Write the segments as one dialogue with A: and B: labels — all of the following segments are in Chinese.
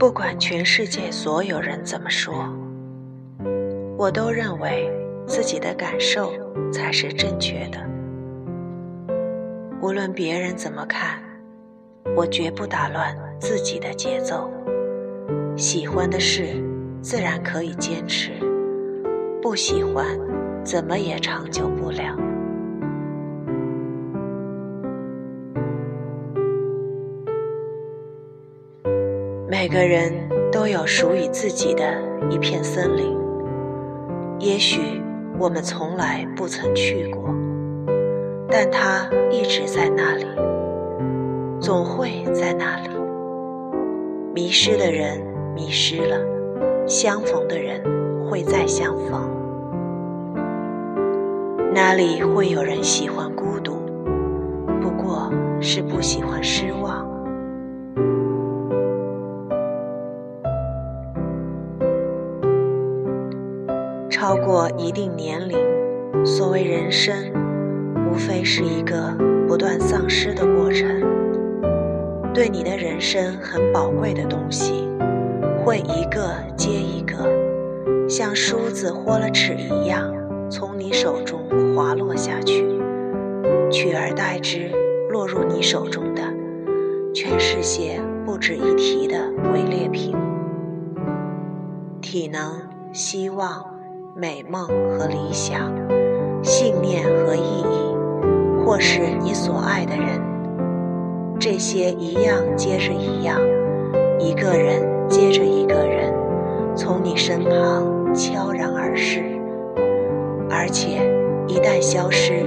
A: 不管全世界所有人怎么说，我都认为自己的感受才是正确的。无论别人怎么看，我绝不打乱自己的节奏。喜欢的事，自然可以坚持；不喜欢，怎么也长久不了。每个人都有属于自己的一片森林，也许我们从来不曾去过，但它一直在那里，总会在那里。迷失的人迷失了，相逢的人会再相逢。哪里会有人喜欢孤独？不过是不喜欢失望。超过一定年龄，所谓人生，无非是一个不断丧失的过程。对你的人生很宝贵的东西，会一个接一个，像梳子豁了齿一样，从你手中滑落下去，取而代之，落入你手中的，全是些不值一提的伪劣品。体能、希望。美梦和理想，信念和意义，或是你所爱的人，这些一样接着一样，一个人接着一个人，从你身旁悄然而逝，而且一旦消失，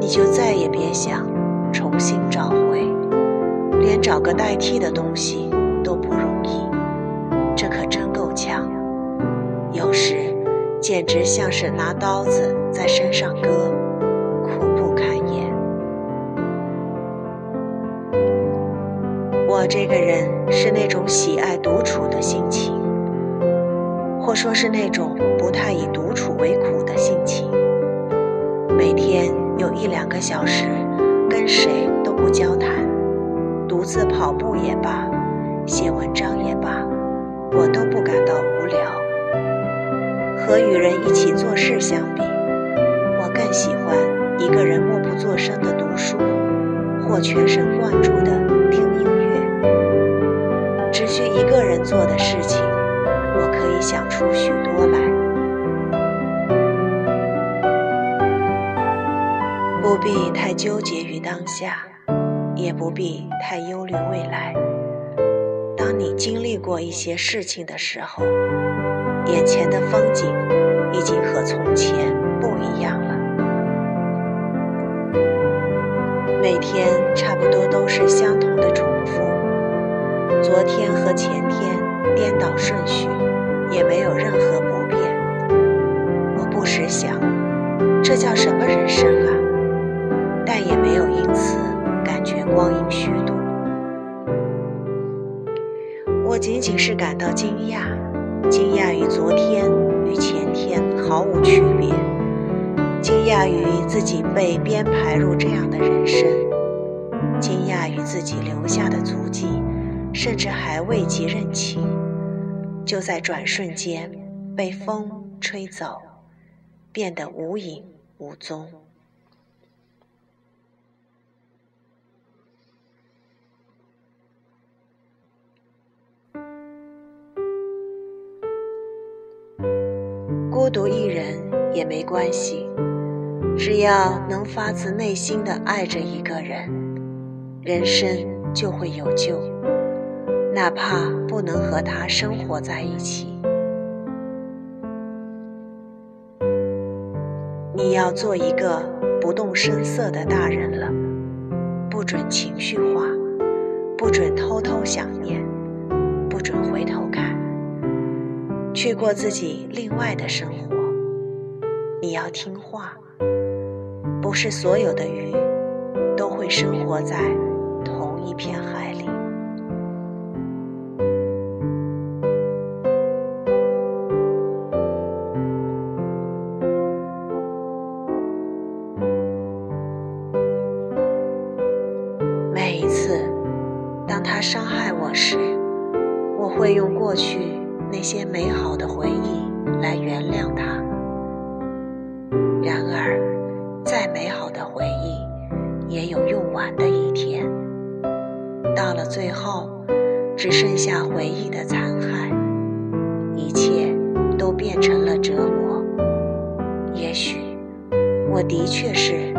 A: 你就再也别想重新找回，连找个代替的东西简直像是拿刀子在身上割，苦不堪言。我这个人是那种喜爱独处的心情，或说是那种不太以独处为苦的心情。每天有一两个小时跟谁都不交谈，独自跑步也罢，写文章也罢，我都不感到无聊。和与人一起做事相比，我更喜欢一个人默不作声的读书，或全神贯注的听音乐。只需一个人做的事情，我可以想出许多来。不必太纠结于当下，也不必太忧虑未来。当你经历过一些事情的时候。眼前的风景已经和从前不一样了。每天差不多都是相同的重复，昨天和前天颠倒顺序，也没有任何不变。我不时想，这叫什么人生啊？但也没有因此感觉光阴虚度。我仅仅是感到惊讶。惊讶于昨天与前天毫无区别，惊讶于自己被编排入这样的人生，惊讶于自己留下的足迹，甚至还未及认清，就在转瞬间被风吹走，变得无影无踪。独一人也没关系，只要能发自内心的爱着一个人，人生就会有救。哪怕不能和他生活在一起，你要做一个不动声色的大人了，不准情绪化，不准偷偷想念，不准回头看。去过自己另外的生活，你要听话。不是所有的鱼都会生活在同一片海里。每一次，当他伤害我时，我会用过去那些美好的回忆来原谅他。然而，再美好的回忆，也有用完的一天。到了最后，只剩下回忆的残骸，一切都变成了折磨。也许，我的确是。